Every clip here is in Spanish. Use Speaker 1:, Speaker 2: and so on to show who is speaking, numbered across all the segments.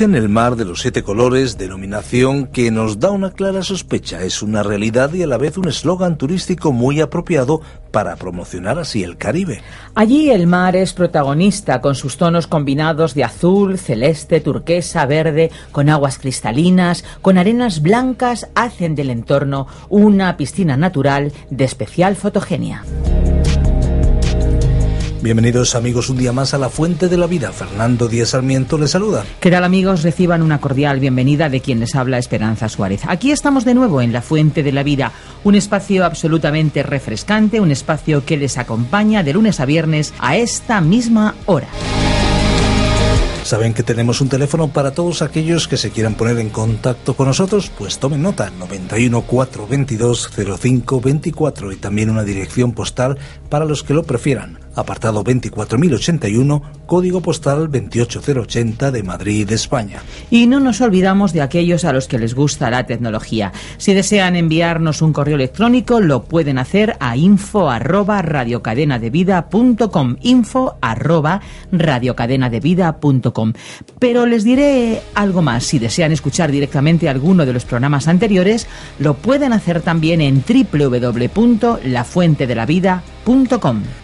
Speaker 1: El mar de los siete colores, denominación que nos da una clara sospecha. Es una realidad y a la vez un eslogan turístico muy apropiado para promocionar así el Caribe.
Speaker 2: Allí el mar es protagonista con sus tonos combinados de azul, celeste, turquesa, verde, con aguas cristalinas, con arenas blancas, hacen del entorno una piscina natural de especial fotogenia.
Speaker 1: Bienvenidos amigos un día más a la Fuente de la Vida. Fernando Díaz Sarmiento les saluda.
Speaker 2: ¿Qué tal amigos? Reciban una cordial bienvenida de quien les habla Esperanza Suárez. Aquí estamos de nuevo en la Fuente de la Vida, un espacio absolutamente refrescante, un espacio que les acompaña de lunes a viernes a esta misma hora.
Speaker 1: Saben que tenemos un teléfono para todos aquellos que se quieran poner en contacto con nosotros, pues tomen nota, 91 422 05 24 y también una dirección postal para los que lo prefieran apartado 24081, código postal 28080 de Madrid, España.
Speaker 2: Y no nos olvidamos de aquellos a los que les gusta la tecnología. Si desean enviarnos un correo electrónico, lo pueden hacer a info arroba radiocadenadevida.com info arroba Pero les diré algo más. Si desean escuchar directamente alguno de los programas anteriores, lo pueden hacer también en www.lafuentedelavida.com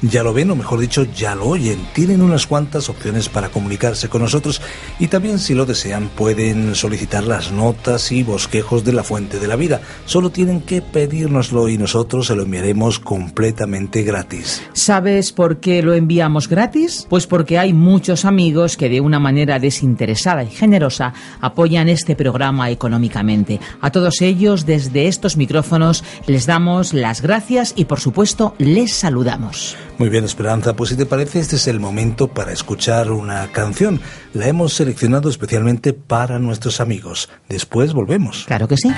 Speaker 1: ya lo ven, o mejor dicho, ya lo oyen. Tienen unas cuantas opciones para comunicarse con nosotros y también, si lo desean, pueden solicitar las notas y bosquejos de la fuente de la vida. Solo tienen que pedírnoslo y nosotros se lo enviaremos completamente gratis.
Speaker 2: ¿Sabes por qué lo enviamos gratis? Pues porque hay muchos amigos que de una manera desinteresada y generosa apoyan este programa económicamente. A todos ellos, desde estos micrófonos, les damos las gracias y, por supuesto, les saludamos saludamos.
Speaker 1: Muy bien, Esperanza, pues si te parece, este es el momento para escuchar una canción. La hemos seleccionado especialmente para nuestros amigos. Después volvemos.
Speaker 2: Claro que sí.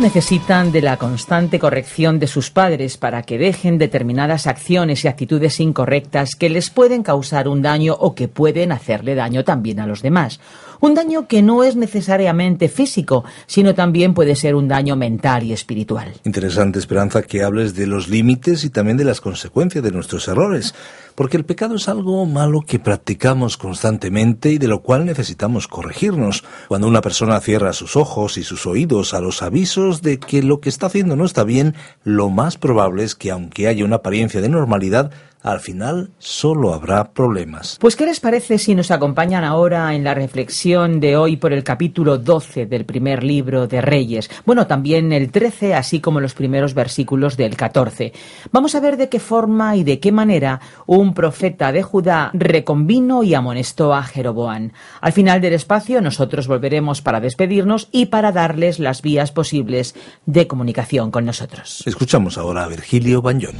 Speaker 2: Necesitan de la constante corrección de sus padres para que dejen determinadas acciones y actitudes incorrectas que les pueden causar un daño o que pueden hacerle daño también a los demás. Un daño que no es necesariamente físico, sino también puede ser un daño mental y espiritual.
Speaker 1: Interesante, Esperanza, que hables de los límites y también de las consecuencias de nuestros errores, porque el pecado es algo malo que practicamos constantemente y de lo cual necesitamos corregirnos. Cuando una persona cierra sus ojos y sus oídos a los avisos de que lo que está haciendo no está bien, lo más probable es que aunque haya una apariencia de normalidad, al final solo habrá problemas.
Speaker 2: Pues ¿qué les parece si nos acompañan ahora en la reflexión de hoy por el capítulo 12 del primer libro de Reyes? Bueno, también el 13, así como los primeros versículos del 14. Vamos a ver de qué forma y de qué manera un profeta de Judá reconvino y amonestó a Jeroboán. Al final del espacio nosotros volveremos para despedirnos y para darles las vías posibles de comunicación con nosotros.
Speaker 1: Escuchamos ahora a Virgilio Bagnoni.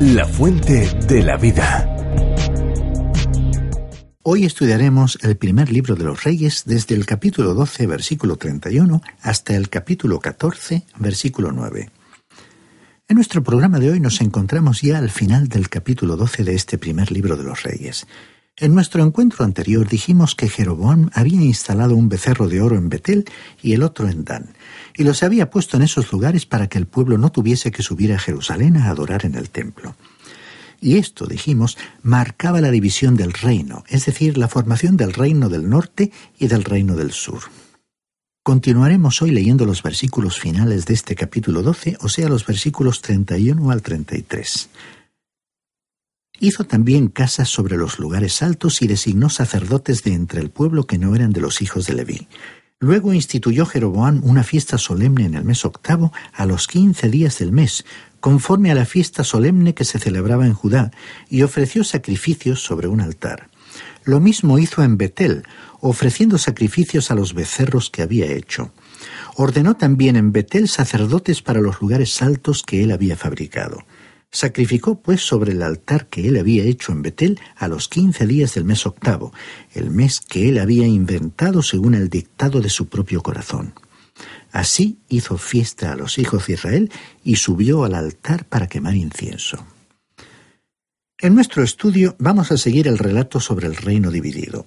Speaker 3: La fuente de la vida.
Speaker 4: Hoy estudiaremos el primer libro de los Reyes desde el capítulo 12, versículo 31, hasta el capítulo 14, versículo 9. En nuestro programa de hoy nos encontramos ya al final del capítulo 12 de este primer libro de los Reyes. En nuestro encuentro anterior dijimos que Jeroboam había instalado un becerro de oro en Betel y el otro en Dan, y los había puesto en esos lugares para que el pueblo no tuviese que subir a Jerusalén a adorar en el templo. Y esto, dijimos, marcaba la división del reino, es decir, la formación del reino del norte y del reino del sur. Continuaremos hoy leyendo los versículos finales de este capítulo 12, o sea, los versículos 31 al 33. Hizo también casas sobre los lugares altos y designó sacerdotes de entre el pueblo que no eran de los hijos de Leví. Luego instituyó Jeroboam una fiesta solemne en el mes octavo a los quince días del mes, conforme a la fiesta solemne que se celebraba en Judá, y ofreció sacrificios sobre un altar. Lo mismo hizo en Betel, ofreciendo sacrificios a los becerros que había hecho. Ordenó también en Betel sacerdotes para los lugares altos que él había fabricado. Sacrificó pues sobre el altar que él había hecho en Betel a los quince días del mes octavo, el mes que él había inventado según el dictado de su propio corazón. Así hizo fiesta a los hijos de Israel y subió al altar para quemar incienso. En nuestro estudio vamos a seguir el relato sobre el reino dividido.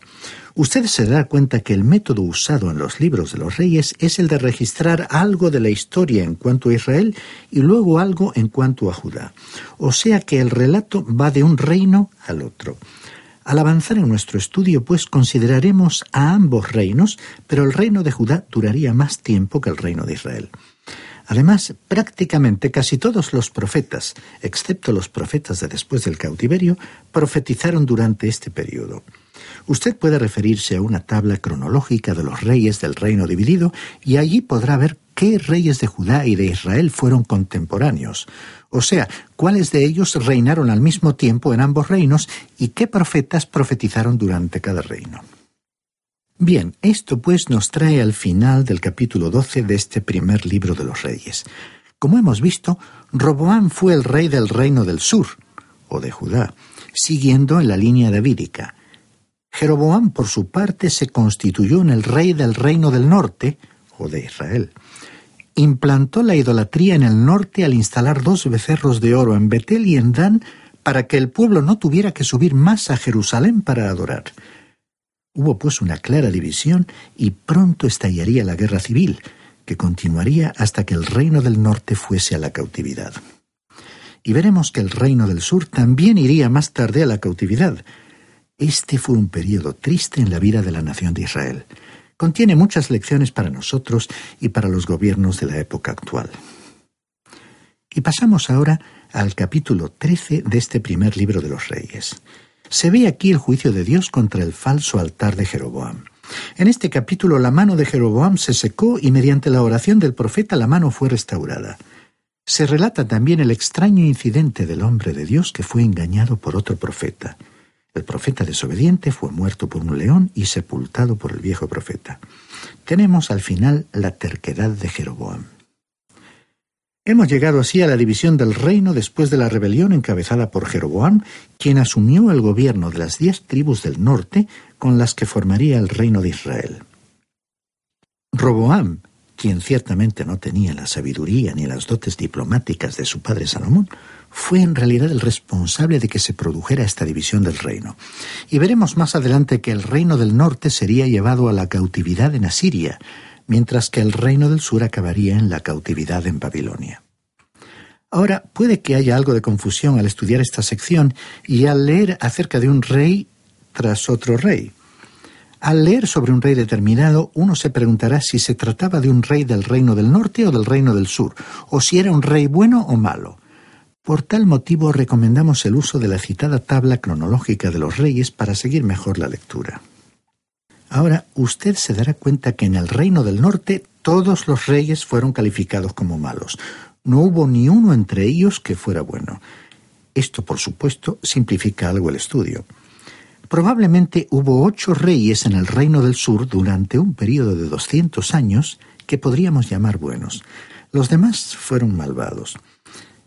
Speaker 4: Usted se dará cuenta que el método usado en los libros de los reyes es el de registrar algo de la historia en cuanto a Israel y luego algo en cuanto a Judá. O sea que el relato va de un reino al otro. Al avanzar en nuestro estudio, pues consideraremos a ambos reinos, pero el reino de Judá duraría más tiempo que el reino de Israel. Además, prácticamente casi todos los profetas, excepto los profetas de después del cautiverio, profetizaron durante este periodo. Usted puede referirse a una tabla cronológica de los reyes del reino dividido y allí podrá ver qué reyes de Judá y de Israel fueron contemporáneos, o sea, cuáles de ellos reinaron al mismo tiempo en ambos reinos y qué profetas profetizaron durante cada reino. Bien, esto pues nos trae al final del capítulo 12 de este primer libro de los reyes. Como hemos visto, Roboán fue el rey del reino del sur, o de Judá, siguiendo en la línea davídica. Jeroboam, por su parte, se constituyó en el rey del reino del norte, o de Israel. Implantó la idolatría en el norte al instalar dos becerros de oro en Betel y en Dan para que el pueblo no tuviera que subir más a Jerusalén para adorar. Hubo pues una clara división y pronto estallaría la guerra civil, que continuaría hasta que el reino del norte fuese a la cautividad. Y veremos que el reino del sur también iría más tarde a la cautividad. Este fue un periodo triste en la vida de la nación de Israel. Contiene muchas lecciones para nosotros y para los gobiernos de la época actual. Y pasamos ahora al capítulo 13 de este primer libro de los Reyes. Se ve aquí el juicio de Dios contra el falso altar de Jeroboam. En este capítulo la mano de Jeroboam se secó y mediante la oración del profeta la mano fue restaurada. Se relata también el extraño incidente del hombre de Dios que fue engañado por otro profeta. El profeta desobediente fue muerto por un león y sepultado por el viejo profeta. Tenemos al final la terquedad de Jeroboam. Hemos llegado así a la división del reino después de la rebelión encabezada por Jeroboam, quien asumió el gobierno de las diez tribus del norte con las que formaría el reino de Israel. Roboam, quien ciertamente no tenía la sabiduría ni las dotes diplomáticas de su padre Salomón, fue en realidad el responsable de que se produjera esta división del reino. Y veremos más adelante que el reino del norte sería llevado a la cautividad en Asiria, mientras que el reino del sur acabaría en la cautividad en Babilonia. Ahora, puede que haya algo de confusión al estudiar esta sección y al leer acerca de un rey tras otro rey. Al leer sobre un rey determinado, uno se preguntará si se trataba de un rey del reino del norte o del reino del sur, o si era un rey bueno o malo. Por tal motivo recomendamos el uso de la citada tabla cronológica de los reyes para seguir mejor la lectura. Ahora usted se dará cuenta que en el reino del norte todos los reyes fueron calificados como malos. No hubo ni uno entre ellos que fuera bueno. Esto, por supuesto, simplifica algo el estudio. Probablemente hubo ocho reyes en el reino del sur durante un periodo de doscientos años que podríamos llamar buenos. Los demás fueron malvados.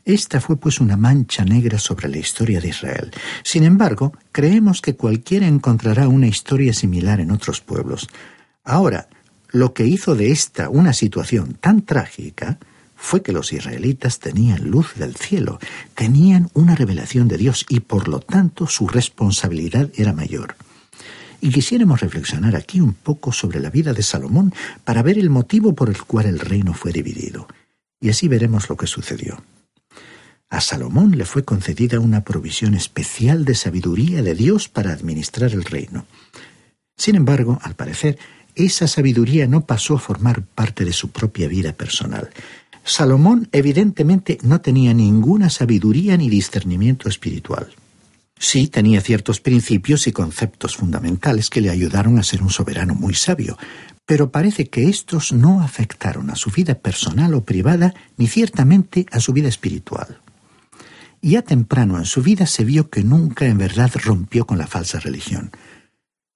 Speaker 4: Esta fue pues una mancha negra sobre la historia de Israel. Sin embargo, creemos que cualquiera encontrará una historia similar en otros pueblos. Ahora, lo que hizo de esta una situación tan trágica fue que los israelitas tenían luz del cielo, tenían una revelación de Dios y por lo tanto su responsabilidad era mayor. Y quisiéramos reflexionar aquí un poco sobre la vida de Salomón para ver el motivo por el cual el reino fue dividido. Y así veremos lo que sucedió. A Salomón le fue concedida una provisión especial de sabiduría de Dios para administrar el reino. Sin embargo, al parecer, esa sabiduría no pasó a formar parte de su propia vida personal. Salomón evidentemente no tenía ninguna sabiduría ni discernimiento espiritual. Sí tenía ciertos principios y conceptos fundamentales que le ayudaron a ser un soberano muy sabio, pero parece que estos no afectaron a su vida personal o privada ni ciertamente a su vida espiritual ya temprano en su vida se vio que nunca en verdad rompió con la falsa religión.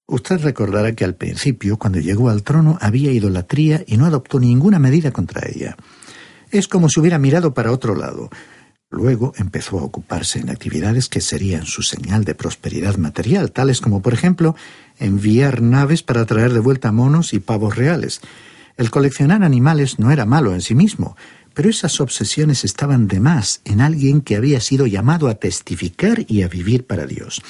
Speaker 4: Usted recordará que al principio, cuando llegó al trono, había idolatría y no adoptó ninguna medida contra ella. Es como si hubiera mirado para otro lado. Luego empezó a ocuparse en actividades que serían su señal de prosperidad material, tales como, por ejemplo, enviar naves para traer de vuelta monos y pavos reales. El coleccionar animales no era malo en sí mismo, pero esas obsesiones estaban de más en alguien que había sido llamado a testificar y a vivir para Dios.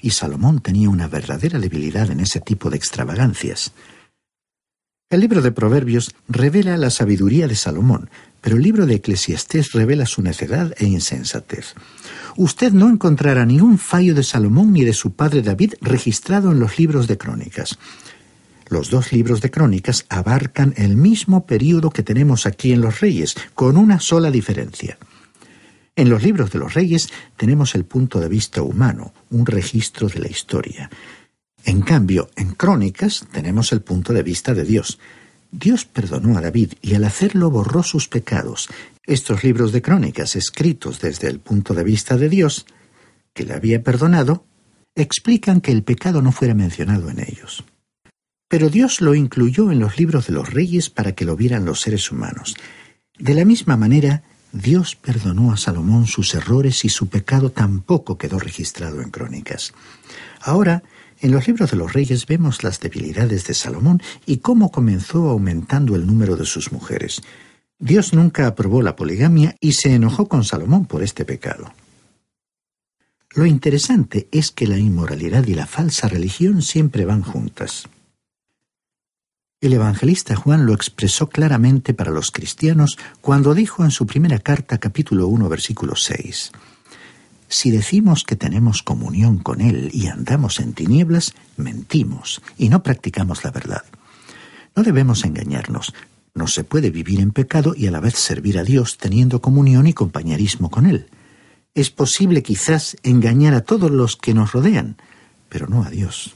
Speaker 4: Y Salomón tenía una verdadera debilidad en ese tipo de extravagancias. El libro de Proverbios revela la sabiduría de Salomón, pero el libro de Eclesiastés revela su necedad e insensatez. Usted no encontrará ningún fallo de Salomón ni de su padre David registrado en los libros de crónicas. Los dos libros de crónicas abarcan el mismo período que tenemos aquí en los reyes, con una sola diferencia. En los libros de los reyes tenemos el punto de vista humano, un registro de la historia. En cambio, en crónicas tenemos el punto de vista de Dios. Dios perdonó a David y al hacerlo borró sus pecados. Estos libros de crónicas, escritos desde el punto de vista de Dios, que le había perdonado, explican que el pecado no fuera mencionado en ellos. Pero Dios lo incluyó en los libros de los reyes para que lo vieran los seres humanos. De la misma manera, Dios perdonó a Salomón sus errores y su pecado tampoco quedó registrado en crónicas. Ahora, en los libros de los reyes vemos las debilidades de Salomón y cómo comenzó aumentando el número de sus mujeres. Dios nunca aprobó la poligamia y se enojó con Salomón por este pecado. Lo interesante es que la inmoralidad y la falsa religión siempre van juntas. El evangelista Juan lo expresó claramente para los cristianos cuando dijo en su primera carta capítulo 1 versículo 6, Si decimos que tenemos comunión con Él y andamos en tinieblas, mentimos y no practicamos la verdad. No debemos engañarnos. No se puede vivir en pecado y a la vez servir a Dios teniendo comunión y compañerismo con Él. Es posible quizás engañar a todos los que nos rodean, pero no a Dios.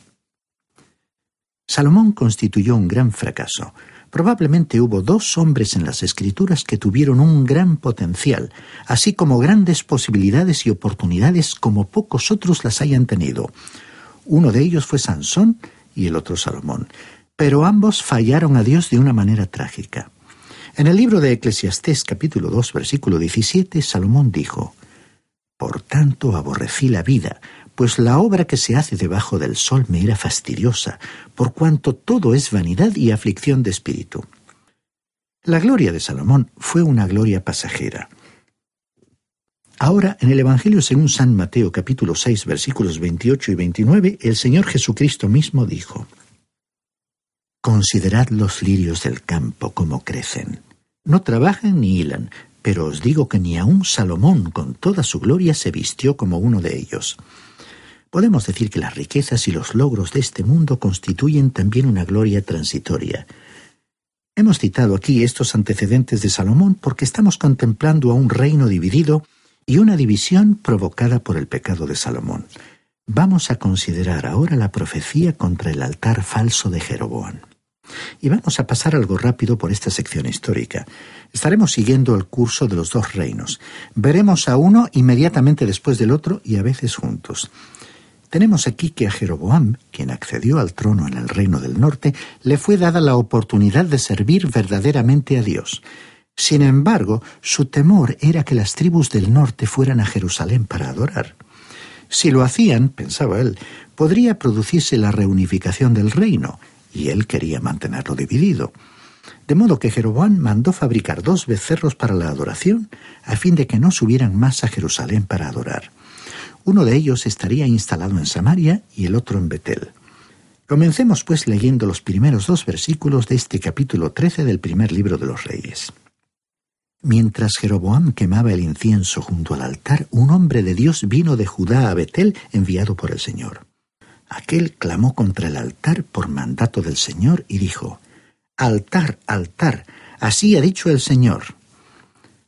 Speaker 4: Salomón constituyó un gran fracaso. Probablemente hubo dos hombres en las escrituras que tuvieron un gran potencial, así como grandes posibilidades y oportunidades como pocos otros las hayan tenido. Uno de ellos fue Sansón y el otro Salomón, pero ambos fallaron a Dios de una manera trágica. En el libro de Eclesiastés capítulo 2 versículo 17, Salomón dijo, Por tanto aborrecí la vida, pues la obra que se hace debajo del sol me era fastidiosa, por cuanto todo es vanidad y aflicción de espíritu. La gloria de Salomón fue una gloria pasajera. Ahora, en el Evangelio según San Mateo capítulo 6 versículos 28 y 29, el Señor Jesucristo mismo dijo, Considerad los lirios del campo como crecen. No trabajan ni hilan, pero os digo que ni aun Salomón con toda su gloria se vistió como uno de ellos. Podemos decir que las riquezas y los logros de este mundo constituyen también una gloria transitoria. Hemos citado aquí estos antecedentes de Salomón porque estamos contemplando a un reino dividido y una división provocada por el pecado de Salomón. Vamos a considerar ahora la profecía contra el altar falso de Jeroboam. Y vamos a pasar algo rápido por esta sección histórica. Estaremos siguiendo el curso de los dos reinos. Veremos a uno inmediatamente después del otro y a veces juntos. Tenemos aquí que a Jeroboam, quien accedió al trono en el reino del norte, le fue dada la oportunidad de servir verdaderamente a Dios. Sin embargo, su temor era que las tribus del norte fueran a Jerusalén para adorar. Si lo hacían, pensaba él, podría producirse la reunificación del reino, y él quería mantenerlo dividido. De modo que Jeroboam mandó fabricar dos becerros para la adoración, a fin de que no subieran más a Jerusalén para adorar. Uno de ellos estaría instalado en Samaria y el otro en Betel. Comencemos pues leyendo los primeros dos versículos de este capítulo 13 del primer libro de los Reyes. Mientras Jeroboam quemaba el incienso junto al altar, un hombre de Dios vino de Judá a Betel enviado por el Señor. Aquel clamó contra el altar por mandato del Señor y dijo, Altar, altar, así ha dicho el Señor.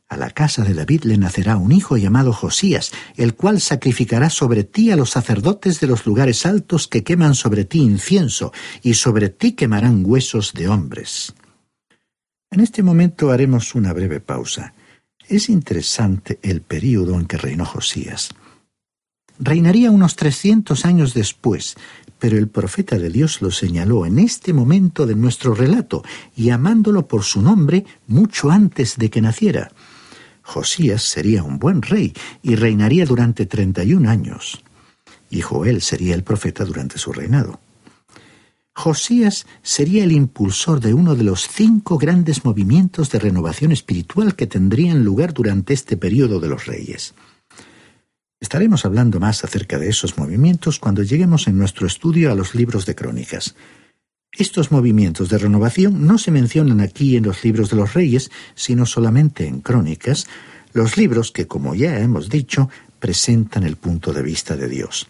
Speaker 4: A la casa de David le nacerá un hijo llamado Josías, el cual sacrificará sobre ti a los sacerdotes de los lugares altos que queman sobre ti incienso, y sobre ti quemarán huesos de hombres. En este momento haremos una breve pausa. Es interesante el período en que reinó Josías. Reinaría unos trescientos años después, pero el profeta de Dios lo señaló en este momento de nuestro relato, llamándolo por su nombre mucho antes de que naciera. Josías sería un buen rey y reinaría durante treinta y un años. Y Joel sería el profeta durante su reinado. Josías sería el impulsor de uno de los cinco grandes movimientos de renovación espiritual que tendrían lugar durante este periodo de los reyes. Estaremos hablando más acerca de esos movimientos cuando lleguemos en nuestro estudio a los libros de crónicas. Estos movimientos de renovación no se mencionan aquí en los libros de los reyes, sino solamente en crónicas, los libros que, como ya hemos dicho, presentan el punto de vista de Dios.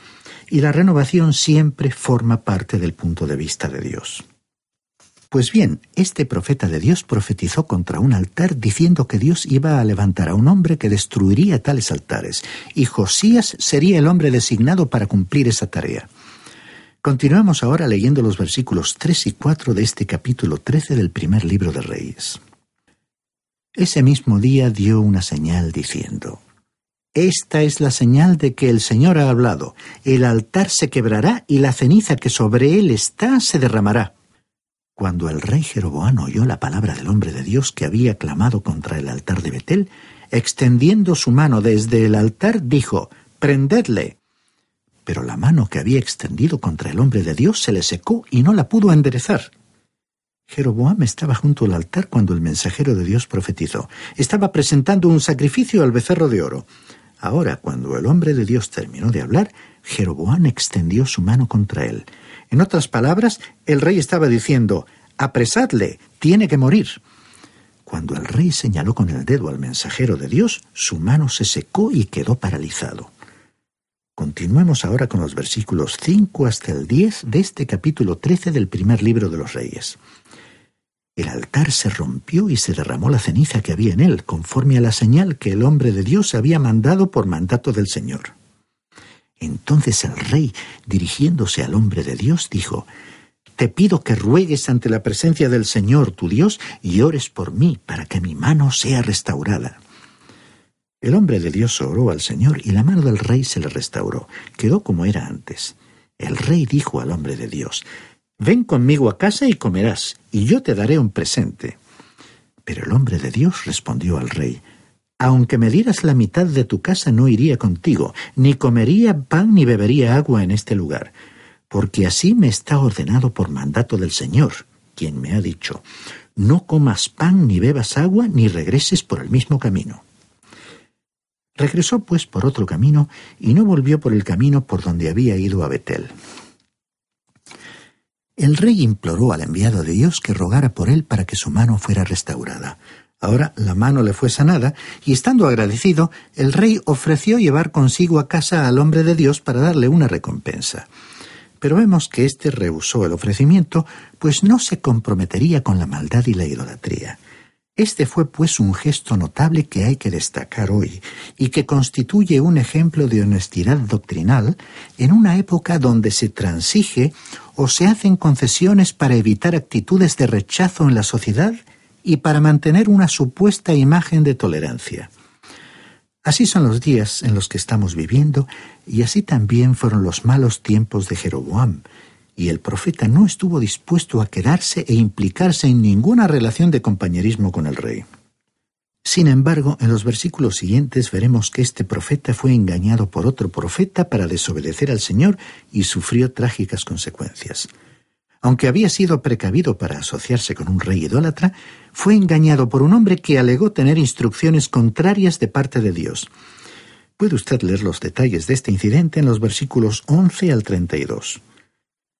Speaker 4: Y la renovación siempre forma parte del punto de vista de Dios. Pues bien, este profeta de Dios profetizó contra un altar diciendo que Dios iba a levantar a un hombre que destruiría tales altares, y Josías sería el hombre designado para cumplir esa tarea. Continuamos ahora leyendo los versículos 3 y 4 de este capítulo 13 del primer libro de Reyes. Ese mismo día dio una señal diciendo, Esta es la señal de que el Señor ha hablado, el altar se quebrará y la ceniza que sobre él está se derramará. Cuando el rey Jeroboam oyó la palabra del hombre de Dios que había clamado contra el altar de Betel, extendiendo su mano desde el altar, dijo, Prendedle. Pero la mano que había extendido contra el hombre de Dios se le secó y no la pudo enderezar. Jeroboam estaba junto al altar cuando el mensajero de Dios profetizó. Estaba presentando un sacrificio al becerro de oro. Ahora, cuando el hombre de Dios terminó de hablar, Jeroboam extendió su mano contra él. En otras palabras, el rey estaba diciendo, apresadle, tiene que morir. Cuando el rey señaló con el dedo al mensajero de Dios, su mano se secó y quedó paralizado. Continuemos ahora con los versículos 5 hasta el 10 de este capítulo 13 del primer libro de los reyes. El altar se rompió y se derramó la ceniza que había en él, conforme a la señal que el hombre de Dios había mandado por mandato del Señor. Entonces el rey, dirigiéndose al hombre de Dios, dijo, Te pido que ruegues ante la presencia del Señor tu Dios y ores por mí para que mi mano sea restaurada. El hombre de Dios oró al Señor y la mano del rey se le restauró, quedó como era antes. El rey dijo al hombre de Dios, Ven conmigo a casa y comerás, y yo te daré un presente. Pero el hombre de Dios respondió al rey, aunque me dieras la mitad de tu casa no iría contigo, ni comería pan ni bebería agua en este lugar, porque así me está ordenado por mandato del Señor, quien me ha dicho, no comas pan ni bebas agua ni regreses por el mismo camino. Regresó pues por otro camino y no volvió por el camino por donde había ido a Betel. El rey imploró al enviado de Dios que rogara por él para que su mano fuera restaurada. Ahora la mano le fue sanada, y estando agradecido, el rey ofreció llevar consigo a casa al hombre de Dios para darle una recompensa. Pero vemos que éste rehusó el ofrecimiento, pues no se comprometería con la maldad y la idolatría. Este fue pues un gesto notable que hay que destacar hoy y que constituye un ejemplo de honestidad doctrinal en una época donde se transige o se hacen concesiones para evitar actitudes de rechazo en la sociedad y para mantener una supuesta imagen de tolerancia. Así son los días en los que estamos viviendo y así también fueron los malos tiempos de Jeroboam, y el profeta no estuvo dispuesto a quedarse e implicarse en ninguna relación de compañerismo con el rey. Sin embargo, en los versículos siguientes veremos que este profeta fue engañado por otro profeta para desobedecer al Señor y sufrió trágicas consecuencias. Aunque había sido precavido para asociarse con un rey idólatra, fue engañado por un hombre que alegó tener instrucciones contrarias de parte de Dios. Puede usted leer los detalles de este incidente en los versículos 11 al 32.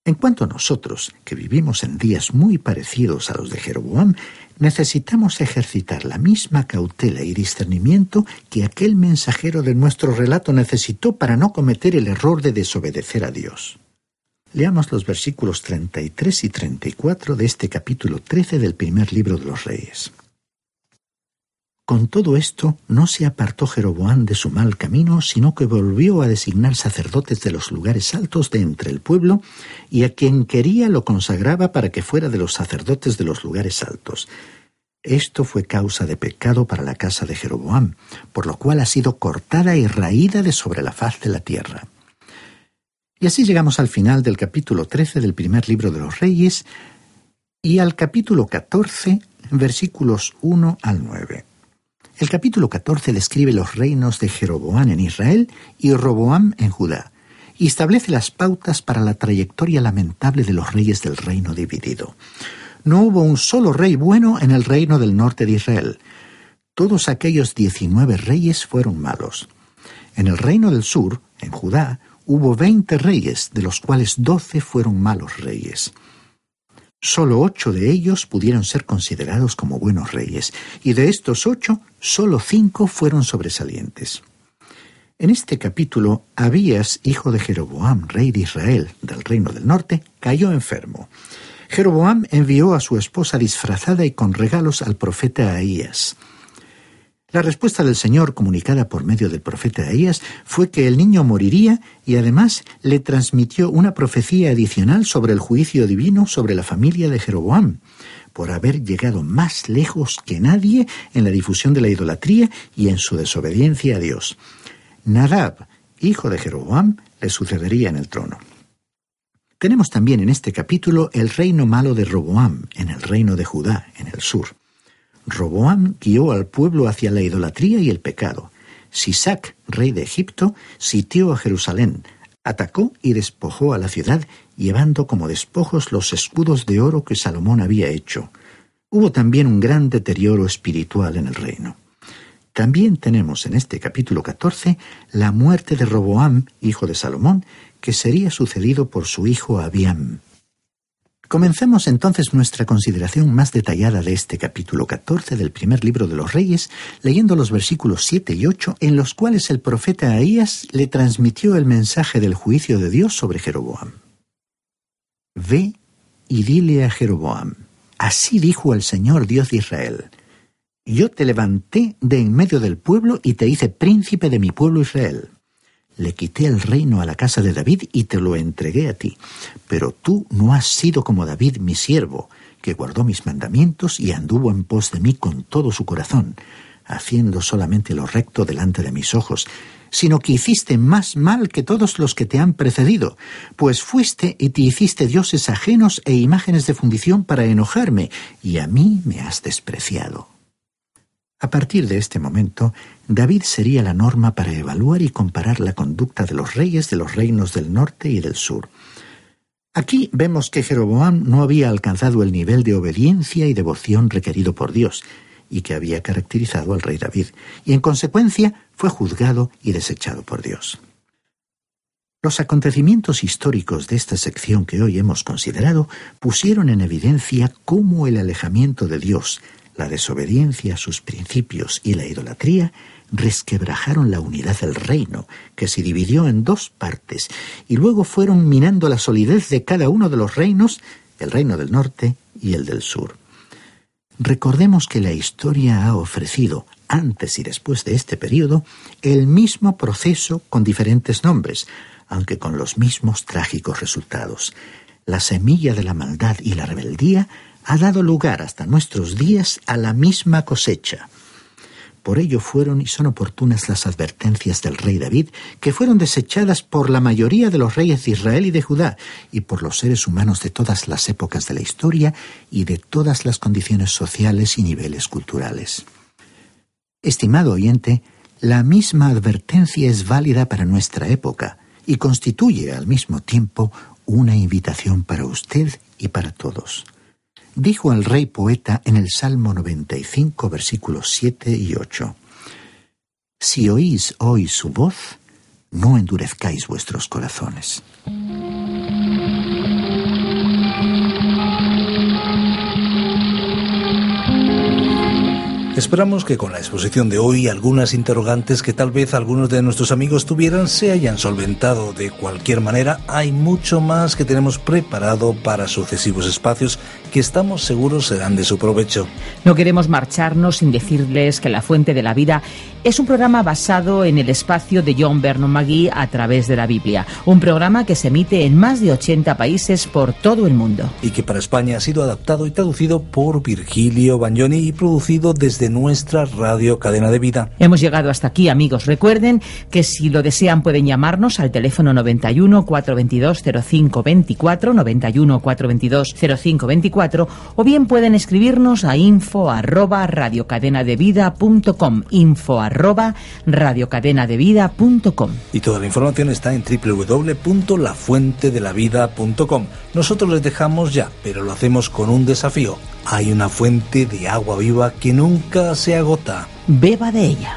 Speaker 4: En cuanto a nosotros, que vivimos en días muy parecidos a los de Jeroboam, necesitamos ejercitar la misma cautela y discernimiento que aquel mensajero de nuestro relato necesitó para no cometer el error de desobedecer a Dios. Leamos los versículos 33 y 34 de este capítulo 13 del primer libro de los Reyes. Con todo esto, no se apartó Jeroboam de su mal camino, sino que volvió a designar sacerdotes de los lugares altos de entre el pueblo, y a quien quería lo consagraba para que fuera de los sacerdotes de los lugares altos. Esto fue causa de pecado para la casa de Jeroboam, por lo cual ha sido cortada y raída de sobre la faz de la tierra. Y así llegamos al final del capítulo 13 del primer libro de los Reyes y al capítulo 14, versículos 1 al 9. El capítulo 14 describe los reinos de Jeroboam en Israel y Roboam en Judá, y establece las pautas para la trayectoria lamentable de los reyes del reino dividido. No hubo un solo rey bueno en el reino del norte de Israel. Todos aquellos diecinueve reyes fueron malos. En el reino del sur, en Judá, hubo veinte reyes, de los cuales doce fueron malos reyes. Solo ocho de ellos pudieron ser considerados como buenos reyes, y de estos ocho, solo cinco fueron sobresalientes. En este capítulo, Abías, hijo de Jeroboam, rey de Israel, del reino del norte, cayó enfermo. Jeroboam envió a su esposa disfrazada y con regalos al profeta Ahías. La respuesta del Señor, comunicada por medio del profeta Ahías, fue que el niño moriría y además le transmitió una profecía adicional sobre el juicio divino sobre la familia de Jeroboam, por haber llegado más lejos que nadie en la difusión de la idolatría y en su desobediencia a Dios. Nadab, hijo de Jeroboam, le sucedería en el trono. Tenemos también en este capítulo el reino malo de Roboam, en el reino de Judá, en el sur. Roboam guió al pueblo hacia la idolatría y el pecado. Sisac, rey de Egipto, sitió a Jerusalén, atacó y despojó a la ciudad, llevando como despojos los escudos de oro que Salomón había hecho. Hubo también un gran deterioro espiritual en el reino. También tenemos en este capítulo 14 la muerte de Roboam, hijo de Salomón, que sería sucedido por su hijo Abiam. Comencemos entonces nuestra consideración más detallada de este capítulo 14 del primer libro de los Reyes, leyendo los versículos 7 y 8, en los cuales el profeta Ahías le transmitió el mensaje del juicio de Dios sobre Jeroboam. Ve y dile a Jeroboam, así dijo el Señor Dios de Israel, yo te levanté de en medio del pueblo y te hice príncipe de mi pueblo Israel le quité el reino a la casa de David y te lo entregué a ti. Pero tú no has sido como David mi siervo, que guardó mis mandamientos y anduvo en pos de mí con todo su corazón, haciendo solamente lo recto delante de mis ojos, sino que hiciste más mal que todos los que te han precedido, pues fuiste y te hiciste dioses ajenos e imágenes de fundición para enojarme, y a mí me has despreciado. A partir de este momento, David sería la norma para evaluar y comparar la conducta de los reyes de los reinos del norte y del sur. Aquí vemos que Jeroboam no había alcanzado el nivel de obediencia y devoción requerido por Dios, y que había caracterizado al rey David, y en consecuencia fue juzgado y desechado por Dios. Los acontecimientos históricos de esta sección que hoy hemos considerado pusieron en evidencia cómo el alejamiento de Dios, la desobediencia a sus principios y la idolatría resquebrajaron la unidad del reino, que se dividió en dos partes, y luego fueron minando la solidez de cada uno de los reinos, el reino del norte y el del sur. Recordemos que la historia ha ofrecido, antes y después de este periodo, el mismo proceso con diferentes nombres, aunque con los mismos trágicos resultados. La semilla de la maldad y la rebeldía ha dado lugar hasta nuestros días a la misma cosecha. Por ello fueron y son oportunas las advertencias del rey David, que fueron desechadas por la mayoría de los reyes de Israel y de Judá, y por los seres humanos de todas las épocas de la historia y de todas las condiciones sociales y niveles culturales. Estimado oyente, la misma advertencia es válida para nuestra época y constituye al mismo tiempo una invitación para usted y para todos dijo al rey poeta en el Salmo 95, versículos 7 y 8. Si oís hoy su voz, no endurezcáis vuestros corazones.
Speaker 1: Esperamos que con la exposición de hoy algunas interrogantes que tal vez algunos de nuestros amigos tuvieran se hayan solventado. De cualquier manera, hay mucho más que tenemos preparado para sucesivos espacios que estamos seguros serán de su provecho.
Speaker 2: No queremos marcharnos sin decirles que La Fuente de la Vida es un programa basado en el espacio de John Vernon McGee a través de la Biblia, un programa que se emite en más de 80 países por todo el mundo.
Speaker 1: Y que para España ha sido adaptado y traducido por Virgilio Bagnoni y producido desde nuestra radio cadena de vida.
Speaker 2: Hemos llegado hasta aquí, amigos. Recuerden que si lo desean pueden llamarnos al teléfono 91 422 0524 91 422 0524 o bien pueden escribirnos a info arroba radiocadenadevida.com info arroba radiocadenadevida.com.
Speaker 1: Y toda la información está en www.lafuentedelavida.com. Nosotros les dejamos ya, pero lo hacemos con un desafío. Hay una fuente de agua viva que nunca se agota.
Speaker 2: Beba de ella.